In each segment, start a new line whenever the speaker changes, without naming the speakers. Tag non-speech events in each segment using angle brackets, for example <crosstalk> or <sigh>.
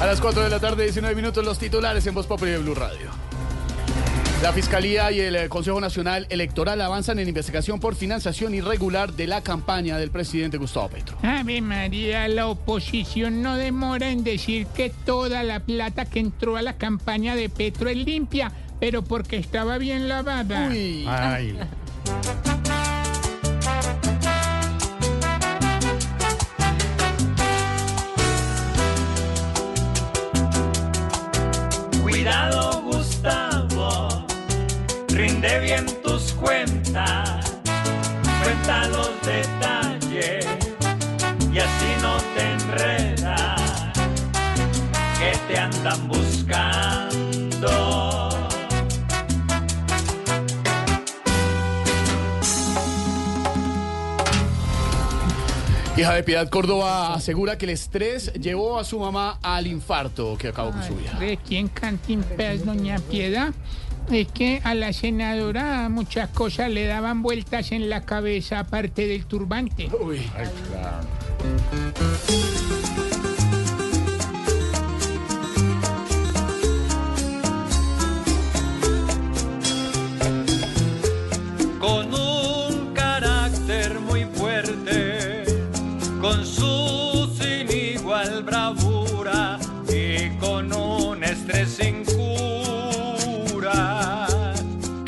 A las 4 de la tarde, 19 minutos, los titulares en Voz Populi de Blue Radio. La Fiscalía y el eh, Consejo Nacional Electoral avanzan en investigación por financiación irregular de la campaña del presidente Gustavo Petro.
Ave María, la oposición no demora en decir que toda la plata que entró a la campaña de Petro es limpia, pero porque estaba bien lavada.
Uy,
Cuidado rinde bien tus cuentas, cuenta los detalles y así no te enredas, que te andan buscando.
hija de Piedad Córdoba asegura que el estrés llevó a su mamá al infarto que acabó con su vida.
¿De quién cantimpeas, doña Piedad? Es que a la senadora muchas cosas le daban vueltas en la cabeza aparte del turbante.
Uy,
con un carácter muy fuerte, con su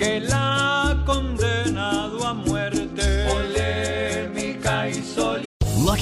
que la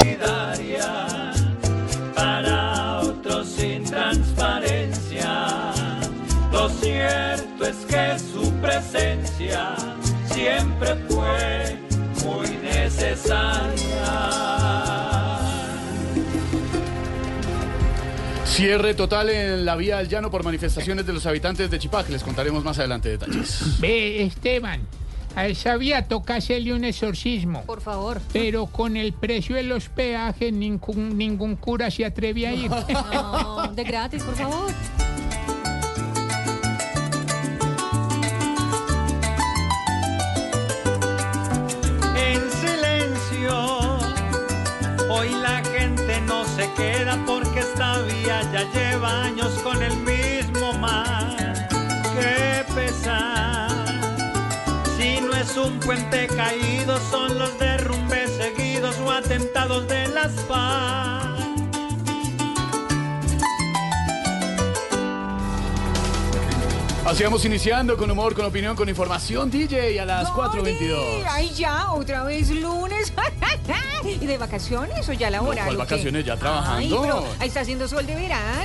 Solidaria, para otros sin transparencia. Lo cierto es que su presencia siempre fue muy necesaria.
Cierre total en la vía del llano por manifestaciones de los habitantes de Chipac. Les contaremos más adelante detalles.
Ve, Esteban, a esa vía toca hacerle un exorcismo.
Por favor.
Pero con el precio de los peajes, ningún, ningún cura se atreve a ir. <laughs>
No, de gratis, por favor.
En silencio, hoy la gente no se queda porque esta vía ya lleva años con el un puente caído, son los derrumbes seguidos o atentados de las FARC.
Así vamos iniciando con humor, con opinión, con información. DJ a las 4.22.
Ay, ya, otra vez lunes. <laughs> ¿Y de vacaciones o ya laboral?
¿Cuál
o qué?
vacaciones? Ya
Ay,
trabajando.
pero ahí está haciendo sol de verano.